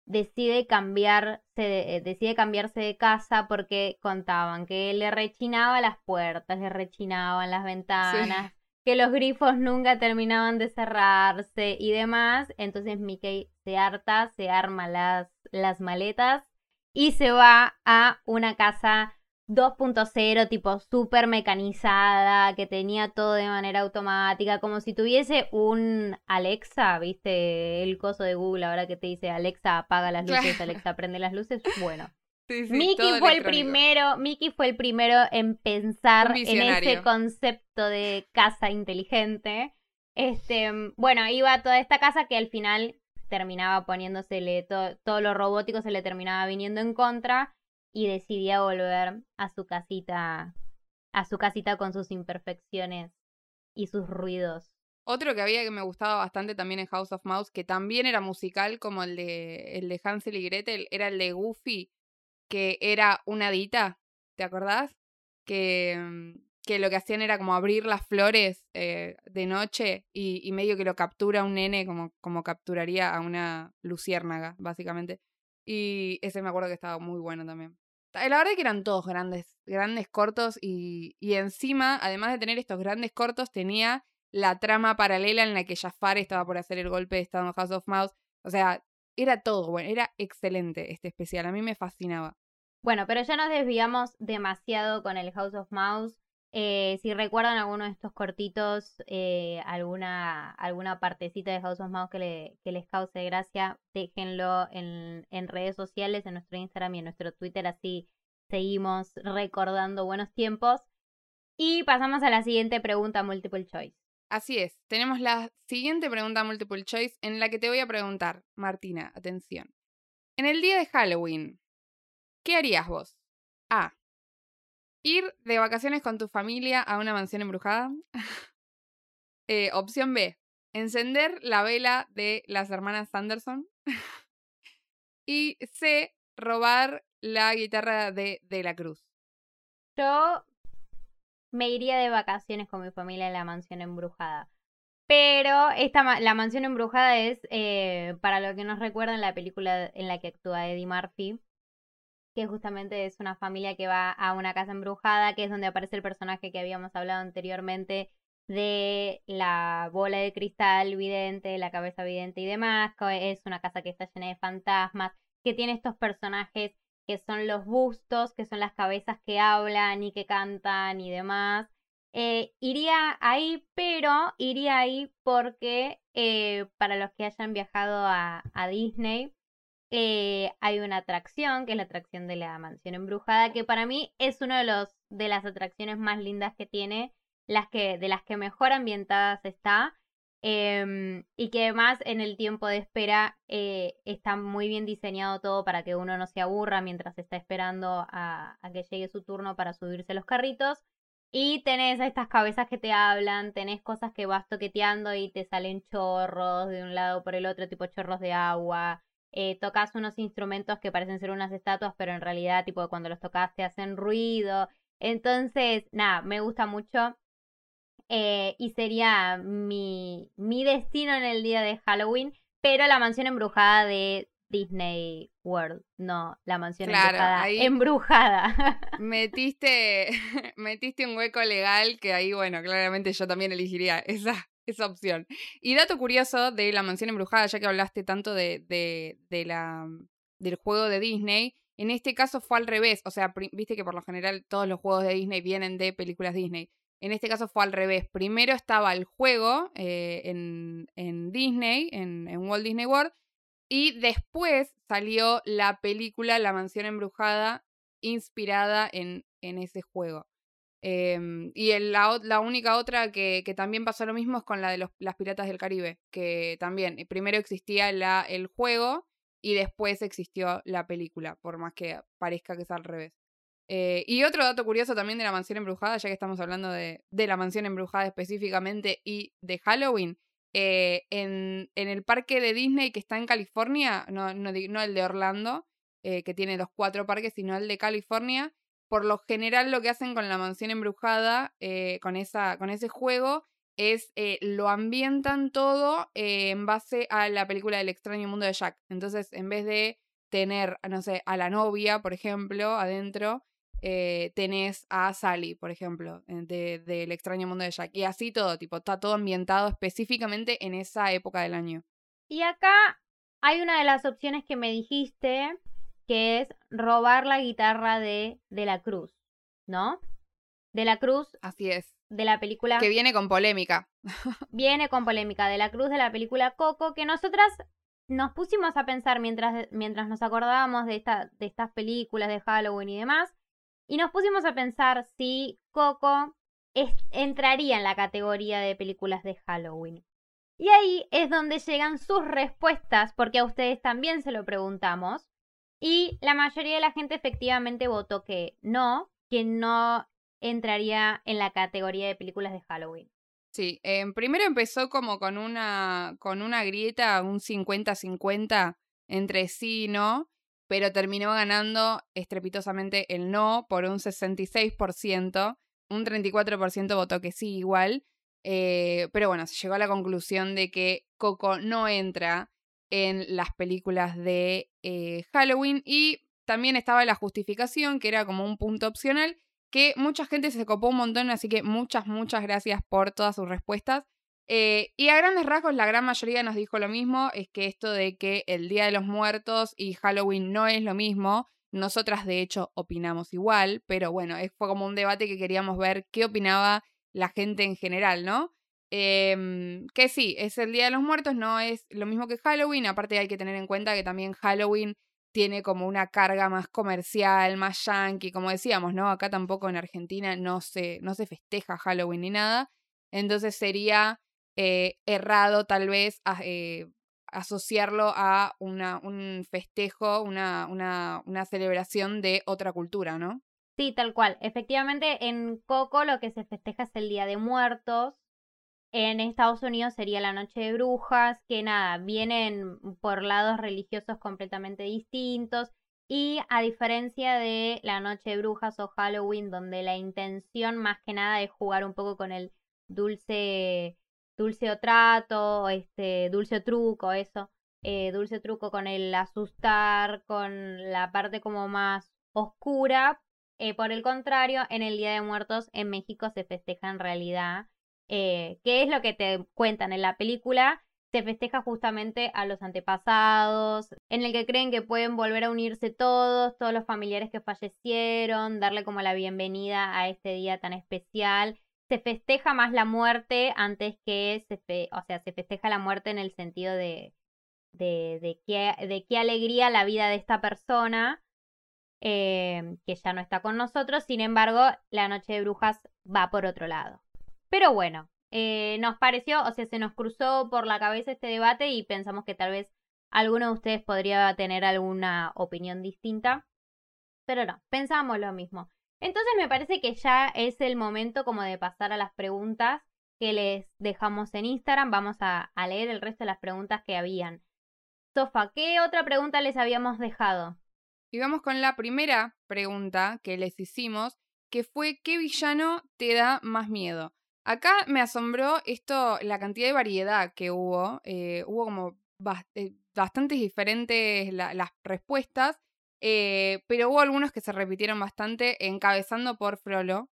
decide cambiarse, decide cambiarse de casa porque contaban que le rechinaba las puertas, le rechinaban las ventanas, que los grifos nunca terminaban de cerrarse y demás. Entonces Mickey se harta, se arma las, las maletas y se va a una casa 2.0, tipo súper mecanizada, que tenía todo de manera automática, como si tuviese un Alexa, ¿viste? El coso de Google ahora que te dice Alexa apaga las luces, Alexa prende las luces. Bueno. Mickey fue el primero, Mickey fue el primero en pensar en ese concepto de casa inteligente. Este, bueno, iba a toda esta casa que al final terminaba poniéndosele todo, todo lo robótico se le terminaba viniendo en contra y decidía volver a su casita, a su casita con sus imperfecciones y sus ruidos. Otro que había que me gustaba bastante también en House of Mouse, que también era musical como el de, el de Hansel y Gretel, era el de Goofy, que era una dita, ¿te acordás? Que, mm, que lo que hacían era como abrir las flores eh, de noche y, y, medio que lo captura un nene como, como capturaría a una luciérnaga, básicamente. Y ese me acuerdo que estaba muy bueno también. La verdad que eran todos grandes, grandes cortos y, y encima, además de tener estos grandes cortos, tenía la trama paralela en la que Jafar estaba por hacer el golpe de Estado en House of Mouse. O sea, era todo bueno, era excelente este especial, a mí me fascinaba. Bueno, pero ya nos desviamos demasiado con el House of Mouse. Eh, si recuerdan alguno de estos cortitos, eh, alguna, alguna partecita de House of Mouse que, que les cause gracia, déjenlo en, en redes sociales, en nuestro Instagram y en nuestro Twitter, así seguimos recordando buenos tiempos. Y pasamos a la siguiente pregunta multiple choice. Así es, tenemos la siguiente pregunta multiple choice en la que te voy a preguntar, Martina, atención. En el día de Halloween, ¿qué harías vos? A. Ir de vacaciones con tu familia a una mansión embrujada. Eh, opción B. Encender la vela de las hermanas Sanderson. y C. Robar la guitarra de De la Cruz. Yo me iría de vacaciones con mi familia a la mansión embrujada. Pero esta, la mansión embrujada es, eh, para lo que nos recuerdan, la película en la que actúa Eddie Murphy que justamente es una familia que va a una casa embrujada, que es donde aparece el personaje que habíamos hablado anteriormente de la bola de cristal vidente, la cabeza vidente y demás. Es una casa que está llena de fantasmas, que tiene estos personajes que son los bustos, que son las cabezas que hablan y que cantan y demás. Eh, iría ahí, pero iría ahí porque eh, para los que hayan viajado a, a Disney, eh, hay una atracción, que es la atracción de la mansión embrujada, que para mí es una de, de las atracciones más lindas que tiene, las que, de las que mejor ambientadas está. Em, y que además en el tiempo de espera eh, está muy bien diseñado todo para que uno no se aburra mientras está esperando a, a, que llegue su turno para subirse los carritos. Y tenés estas cabezas que te hablan, tenés cosas que vas toqueteando y te salen chorros de un lado por el otro, tipo chorros de agua, eh, tocas unos instrumentos que parecen ser unas estatuas, pero en realidad, tipo, cuando los tocas te hacen ruido. Entonces, nada, me gusta mucho. Eh, y sería mi, mi destino en el día de Halloween, pero la mansión embrujada de Disney World, no, la mansión embrujada. embrujada. Metiste, metiste un hueco legal que ahí, bueno, claramente yo también elegiría esa, esa opción. Y dato curioso de la mansión embrujada, ya que hablaste tanto de, de, la, del juego de Disney, en este caso fue al revés. O sea, viste que por lo general todos los juegos de Disney vienen de películas Disney. En este caso fue al revés. Primero estaba el juego eh, en, en, Disney, en, en Walt Disney World, y después salió la película La mansión embrujada, inspirada en, en ese juego. Em, y la, única otra que, también pasó lo mismo es con la de los, las Piratas del Caribe, que también eh, primero existía el juego y después existió la película, por más que parezca que es al revés. Eh, y otro dato curioso también de la mansión embrujada, ya que estamos hablando de, de la mansión embrujada específicamente y de Halloween, eh, en, en, el parque de Disney que está en California, no, no el de Orlando, que tiene los cuatro parques, sino el de California, por lo general lo que hacen con la mansión embrujada, eh, con, esa, con ese juego, es eh, lo ambientan todo eh, en base a la película del extraño mundo de Jack. Entonces, en vez de tener, no sé, a la novia, por ejemplo, adentro, tenés a Sally, por ejemplo, del de, extraño mundo de Jack. Y así todo, tipo, está todo ambientado específicamente en esa época del año. Y acá hay una de las opciones que me dijiste, que es robar la guitarra de, de la cruz. ¿no? De la Cruz. Así es. De la película. Que viene con polémica. viene con polémica. De la Cruz de la película Coco, que nosotras nos pusimos a pensar mientras, mientras nos acordábamos de, esta, de estas películas de Halloween y demás. Y nos pusimos a pensar si Coco entraría en la categoría de películas de Halloween. Y ahí es donde llegan sus respuestas, porque a ustedes también se lo preguntamos. Y la mayoría de la gente efectivamente votó que no, que no entraría en la categoría de películas de Halloween. Sí, eh, primero empezó como con una, con una grieta, un 50-50 entre sí y no, pero terminó ganando estrepitosamente el no por un 66%, un 34% votó que sí igual, eh, pero bueno, se llegó a la conclusión de que Coco no entra en las películas de eh, Halloween y también estaba la justificación, que era como un punto opcional, que mucha gente se copó un montón, así que muchas, muchas gracias por todas sus respuestas. Eh, y a grandes rasgos, la gran mayoría nos dijo lo mismo, es que esto de que el Día de los Muertos y Halloween no es lo mismo. Nosotras, de hecho, opinamos igual, pero bueno, fue como un debate que queríamos ver qué opinaba la gente en general, ¿no? Em, que sí, es el Día de los Muertos, no es lo mismo que Halloween, aparte hay que tener en cuenta que también Halloween tiene como una carga más comercial, más yankee, como decíamos, ¿no? Acá tampoco en Argentina no se, no se festeja Halloween ni nada, entonces sería eh, errado tal vez eh, asociarlo a una, un festejo, una, una, una celebración de otra cultura, ¿no? Sí, tal cual. Efectivamente, en Coco lo que se festeja es el Día de Muertos, en Estados Unidos sería la Noche de Brujas, que nada, vienen por lados religiosos completamente distintos. Y a diferencia de la Noche de Brujas o Halloween, donde la intención más que nada es jugar un poco con el dulce, dulce o trato, este, dulce truco, eso, eh, dulce truco con el asustar, con la parte como más oscura. Eh, por el contrario, en el Día de Muertos en México se festeja en realidad eh, ¿Qué es lo que te cuentan en la película? Se festeja justamente a los antepasados, en el que creen que pueden volver a unirse todos, todos los familiares que fallecieron, darle como la bienvenida a este día tan especial. Se festeja más la muerte antes que se, o sea, se festeja la muerte en el sentido de, de, de, qué, de qué alegría la vida de esta persona, eh, que ya no está con nosotros. Sin embargo, la noche de brujas va por otro lado. Pero bueno, eh, nos pareció, o sea, se nos cruzó por la cabeza este debate y pensamos que tal vez alguno de ustedes podría tener alguna opinión distinta. Pero no, pensamos lo mismo. Entonces me parece que ya es el momento como de pasar a las preguntas que les dejamos en Instagram. Vamos a, a leer el resto de las preguntas que habían. Sofa, ¿qué otra pregunta les habíamos dejado? Y vamos con la primera pregunta que les hicimos, que fue ¿qué villano te da más miedo? Acá me asombró esto, la cantidad de variedad que hubo. Eh, hubo como eh, bastantes diferentes las respuestas, eh, pero hubo algunos que se repitieron bastante, encabezando por Frollo.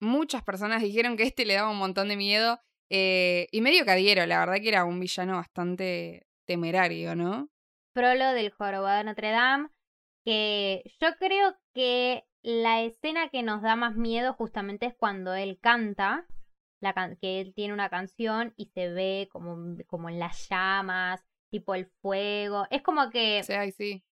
muchas personas dijeron que este le daba un montón de miedo. y medio cadillero, la verdad que era un villano bastante temerario, ¿no? Frollo del Jorobado Notre Dame, que yo creo que la escena que nos da más miedo justamente es cuando él canta, la que él tiene una canción y se ve como, como en las llamas, tipo el fuego. Es como que... Sí, sí.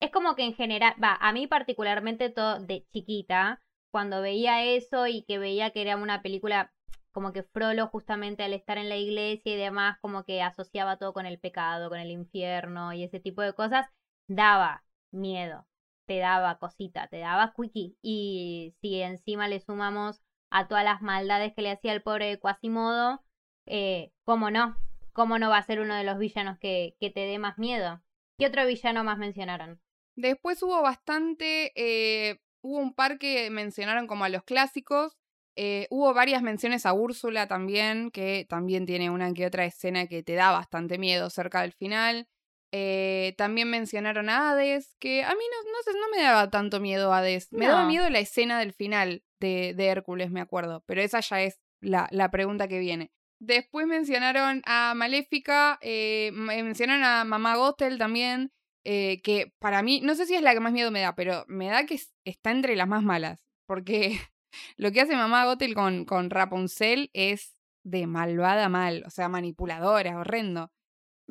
Es como que en general, va, a mí particularmente todo de chiquita, cuando veía eso y que veía que era una película como que Frollo justamente al estar en la iglesia y demás, como que asociaba todo con el pecado, con el infierno y ese tipo de cosas, daba miedo te daba cosita, te daba quickie. Y si encima le sumamos a todas las maldades que le hacía el pobre Quasimodo, eh, ¿cómo no? ¿Cómo no va a ser uno de los villanos que, que te dé más miedo? ¿Qué otro villano más mencionaron? Después hubo bastante, eh, hubo un par que mencionaron como a los clásicos, eh, hubo varias menciones a Úrsula también, que también tiene una que otra escena que te da bastante miedo cerca del final. Eh, también mencionaron a Hades, que a mí no, no, sé, no me daba tanto miedo Hades. Me daba miedo la escena del final de, de Hércules, me acuerdo. Pero esa ya es la, la, pregunta que viene. Después mencionaron a Maléfica, eh, mencionaron a Mamá Gothel también, eh, que para mí, no sé si es la que más miedo me da, pero me da que está entre las más malas. porque lo que hace mamá Gothel con, con Rapunzel es de malvada mal, o sea, manipuladora, horrendo.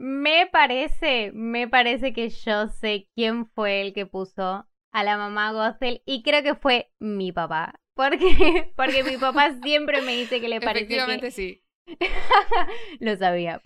Me parece, me parece que yo sé quién fue el que puso a la mamá Gothel y creo que fue mi papá. Porque, porque mi papá siempre me dice que le parece Efectivamente sí. Lo sabía.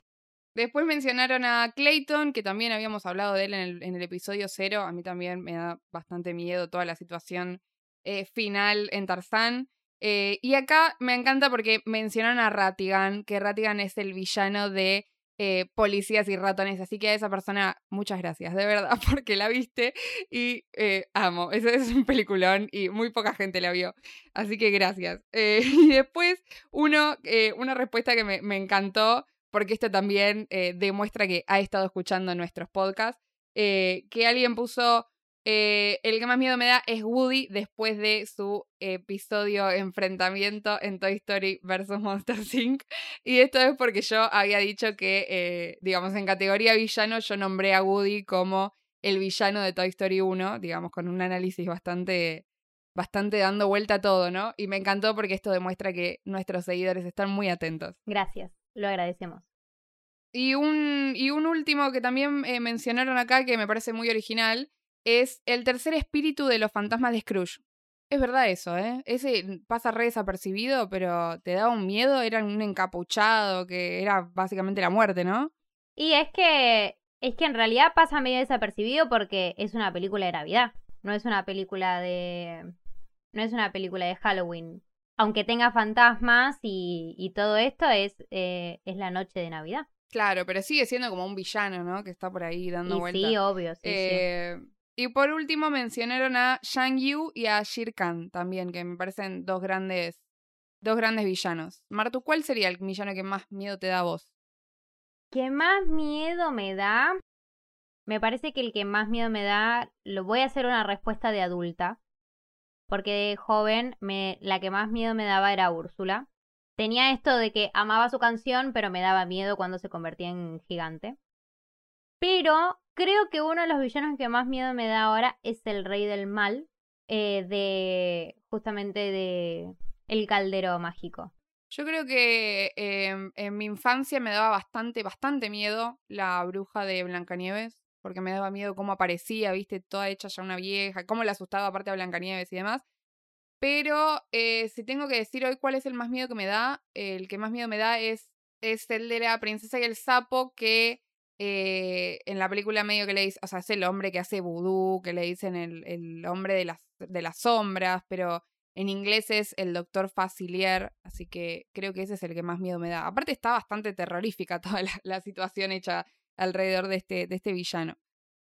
Después mencionaron a Clayton, que también habíamos hablado de él en el, episodio cero. A mí también me da bastante miedo toda la situación eh, final en Tarzán. Eh, y acá me encanta porque mencionan a Ratigan, que Ratigan es el villano de eh, policías y ratones. Así que a esa persona, muchas gracias, de verdad, porque la viste y eh, amo. Ese es un peliculón y muy poca gente la vio. Así que gracias. Eh, y después, uno, una respuesta que me, me, encantó, porque esto también demuestra que ha estado escuchando nuestros podcasts, que alguien puso eh, el que más miedo me da es Woody después de su episodio enfrentamiento en Toy Story vs. Monster Inc. Y esto es porque yo había dicho que, eh, digamos, en categoría villano yo nombré a Woody como el villano de Toy Story 1, digamos, con un análisis bastante, bastante dando vuelta a todo, ¿no? Y me encantó porque esto demuestra que nuestros seguidores están muy atentos. Gracias, lo agradecemos. Y un, y un último que también eh, mencionaron acá que me parece muy original es el tercer espíritu de los fantasmas de Scrooge. Es verdad eso, ¿eh? Ese pasa re desapercibido, pero te da un miedo, era un encapuchado, que era básicamente la muerte, ¿no? Y es que, es que en realidad pasa medio desapercibido porque es una película de Navidad, no es una película de... no es una película de Halloween. Aunque tenga fantasmas y, y todo esto, es, eh, es la noche de Navidad. Claro, pero sigue siendo como un villano, ¿no? Que está por ahí dando vueltas. Sí, obvio, sí, sí. Y por último mencionaron a Shang Yu y a Shir Khan también, que me parecen dos grandes, dos grandes villanos. Martu, ¿cuál sería el villano que más miedo te da a vos? ¿Qué más miedo me da? Me parece que el que más miedo me da, lo voy a hacer una respuesta de adulta, porque de joven me, la que más miedo me daba era Úrsula. Tenía esto de que amaba su canción, pero me daba miedo cuando se convertía en gigante. Pero creo que uno de los villanos que más miedo me da ahora es el rey del mal, eh, de justamente de El Caldero Mágico. Yo creo que em, en mi infancia me daba bastante, bastante miedo la bruja de Blancanieves, porque me daba miedo cómo aparecía, viste, toda hecha ya una vieja, cómo le asustaba aparte a Blancanieves y demás. Pero eh, si tengo que decir hoy cuál es el más miedo que me da, el que más miedo me da es, es el de la princesa y el sapo que eh, en la película medio que le dice, o sea, es el hombre que hace vudú, que le dicen el, el hombre de las, de las sombras, pero en inglés es el doctor Facilier, así que creo que ese es el que más miedo me da. Aparte está bastante terrorífica toda la, situación hecha alrededor de este, de este villano.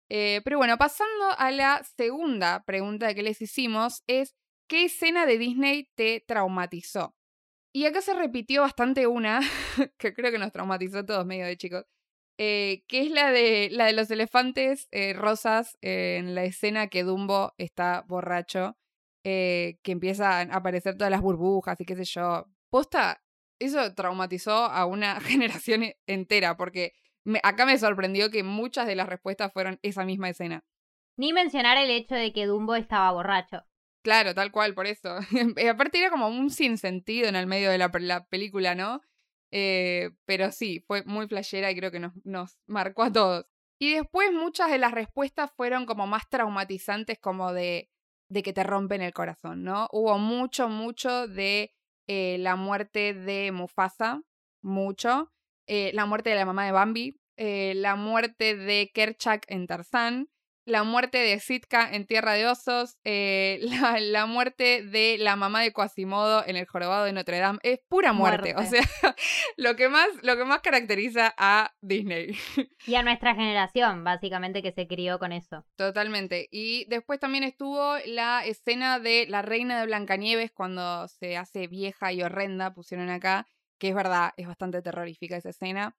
Eh, pero bueno, pasando a la segunda pregunta que les hicimos, es ¿qué escena de Disney te traumatizó? Y acá se repitió bastante una, que creo que nos traumatizó a todos medio de chicos, eh, que es la de, la de los elefantes eh, rosas en la escena que Dumbo está borracho, eh, que empiezan a aparecer todas las burbujas y qué sé yo. Posta, eso traumatizó a una generación e, entera, porque acá me sorprendió que muchas de las respuestas fueron esa misma escena. Ni mencionar el hecho de que Dumbo estaba borracho. Claro, tal cual, por eso. Aparte era como un sinsentido en el medio de la, la película, ¿no? Eh, pero sí, fue muy flashera y creo que nos, nos marcó a todos. Y después muchas de las respuestas fueron como más traumatizantes, como de, de que te rompen el corazón, ¿no? Hubo mucho, mucho de eh, la muerte de Mufasa, mucho. Eh, la muerte de la mamá de Bambi, la muerte de Kerchak en Tarzán, la muerte de Sitka en Tierra de Osos, eh, la, muerte de la mamá de Quasimodo en el jorobado de Notre Dame. Es pura muerte. O sea, lo que, más, lo que más caracteriza a Disney. Y a nuestra generación, básicamente, que se crió con eso. Totalmente. Y después también estuvo la escena de la reina de Blancanieves cuando se hace vieja y horrenda, pusieron acá, que es verdad, es bastante terrorífica esa escena.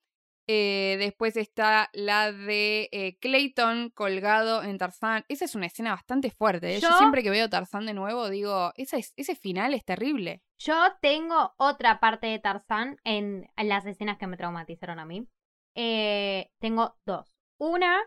Eh, después está la de eh, Clayton colgado en Tarzán. Esa es una escena bastante fuerte. ¿eh? Yo, siempre que veo Tarzán de nuevo digo, ese, ese final es terrible. Yo tengo otra parte de Tarzán en, las escenas que me traumatizaron a mí. tengo dos. Una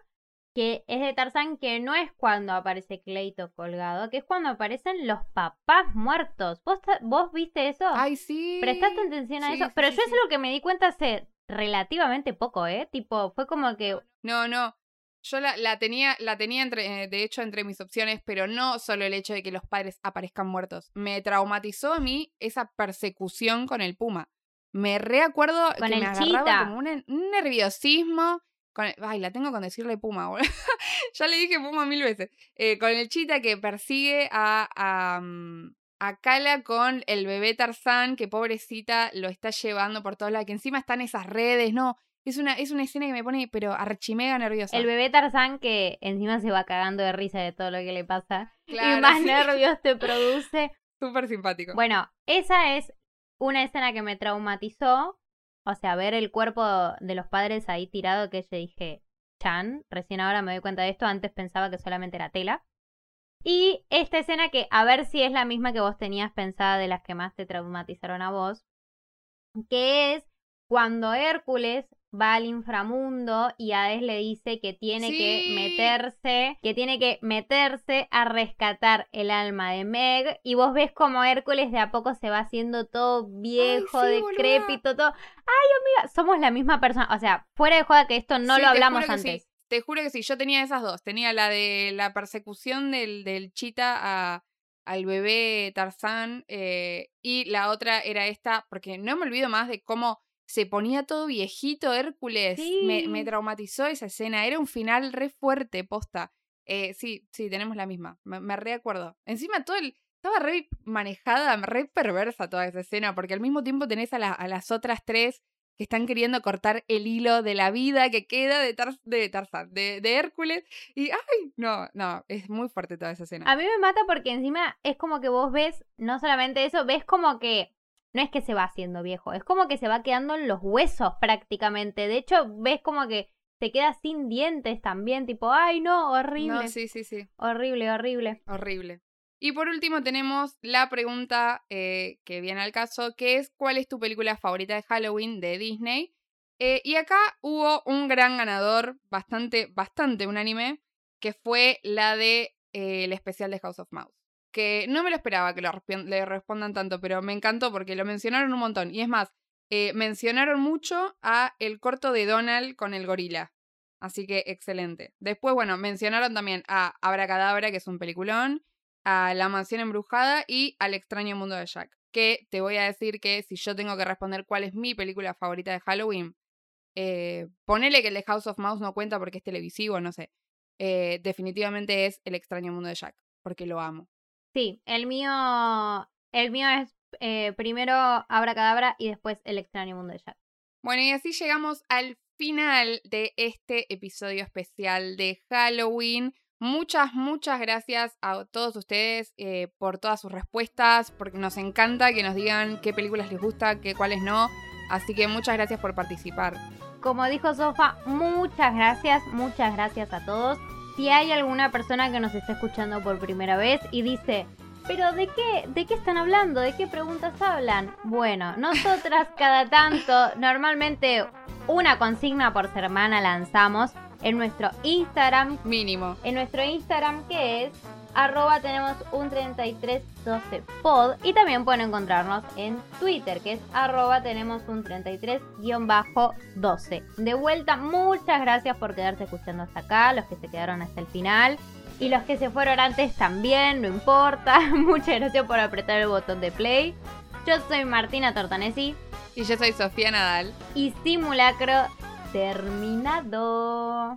que es de Tarzán, que no es cuando aparece Cleito colgado, que es cuando aparecen los papás muertos. ¿Vos, vos viste eso? Ay, sí. ¿Prestaste atención a eso? Pero yo es lo que me di cuenta hace relativamente poco, ¿eh? Tipo, fue como que... No, no. Yo la, la tenía, la tenía entre, eh, de hecho entre mis opciones, pero no solo el hecho de que los padres aparezcan muertos. Me traumatizó a mí esa persecución con el puma. Me reacuerdo que me agarraba como un, nerviosismo. Con ay, la tengo con decirle puma, ya le dije puma mil veces. Eh, con el chita que persigue a, a, mm, a Kala con el bebé Tarzán, que pobrecita lo está llevando por todos lados, que encima están esas redes, no, es una, es una escena que me pone, pero archimega nerviosa. El bebé Tarzán que encima se va cagando de risa de todo lo que le pasa. y más nervios te produce. Súper simpático. Bueno, esa es una escena que me traumatizó. O sea, ver el cuerpo de los padres ahí tirado que yo dije, Chan, recién ahora me doy cuenta de esto, antes pensaba que solamente era tela. Y esta escena que, a ver si es la misma que vos tenías pensada de las que más te traumatizaron a vos, que es cuando Hércules va al inframundo y Hades le dice que tiene que meterse, que tiene que meterse a rescatar el alma de Meg. Y vos ves como Hércules de a poco se va haciendo todo viejo, decrépito, todo. Ay, amiga, somos la misma persona, o sea, fuera de joda que esto no lo hablamos antes. Te juro que sí, yo tenía esas dos, tenía la de la persecución del, del chita a al bebé Tarzán eh, y la otra era esta, porque no me olvido más de cómo se ponía todo viejito Hércules. Me, traumatizó esa escena. Era un final re fuerte, posta. Eh, sí, sí, tenemos la misma. Me, reacuerdo. Encima todo el. Estaba re manejada, re perversa toda esa escena, porque al mismo tiempo tenés a, las otras tres que están queriendo cortar el hilo de la vida que queda de, de Tarzán, de, de, Hércules. Y, ay, no, no, es muy fuerte toda esa escena. A mí me mata porque encima es como que vos ves, no solamente eso, ves como que no es que se va haciendo viejo, es como que se va quedando en los huesos prácticamente. De hecho, ves como que se queda sin dientes también, tipo, ay no, horrible. No, sí, sí, sí. Horrible, horrible. Horrible. Y por último tenemos la pregunta eh, que viene al caso, que es ¿cuál es tu película favorita de Halloween de Disney? Eh, y acá hubo un gran ganador, bastante, bastante unánime, que fue la de eh, el especial de House of Mouse que no me lo esperaba que le respondan tanto, pero me encantó porque lo mencionaron un montón. Y es más, mencionaron mucho a el corto de Donald con el gorila. Así que excelente. Después, bueno, mencionaron también a Abracadabra, que es un peliculón, a La Mansión Embrujada y al extraño mundo de Jack. Que te voy a decir que si yo tengo que responder cuál es mi película favorita de Halloween, eh, ponele que el de House of Mouse no cuenta porque es televisivo, no sé. Eh, definitivamente es El extraño mundo de Jack, porque lo amo. Sí, el mío, el mío es eh, primero Cadabra y después El extraño mundo de Jack. Bueno, y así llegamos al final de este episodio especial de Halloween. Muchas, muchas gracias a todos ustedes eh, por todas sus respuestas, porque nos encanta que nos digan qué películas les gusta, qué cuáles no. Así que muchas gracias por participar. Como dijo Sofa, muchas gracias, muchas gracias a todos si hay alguna persona que nos está escuchando por primera vez y dice, pero ¿de qué, ¿de qué están hablando? ¿De qué preguntas hablan? Bueno, nosotras cada tanto, normalmente una consigna por semana lanzamos en nuestro Instagram. Mínimo. En nuestro Instagram que es arroba tenemos un 3312 pod y también pueden encontrarnos en Twitter que es arroba tenemos un 33 12. De vuelta, muchas gracias por quedarse escuchando hasta acá, los que se quedaron hasta el final. Y los que se fueron antes también, no importa. Muchas gracias por apretar el botón de play. Yo soy Martina Tortanesi. Y yo soy Sofía Nadal. Y simulacro terminado.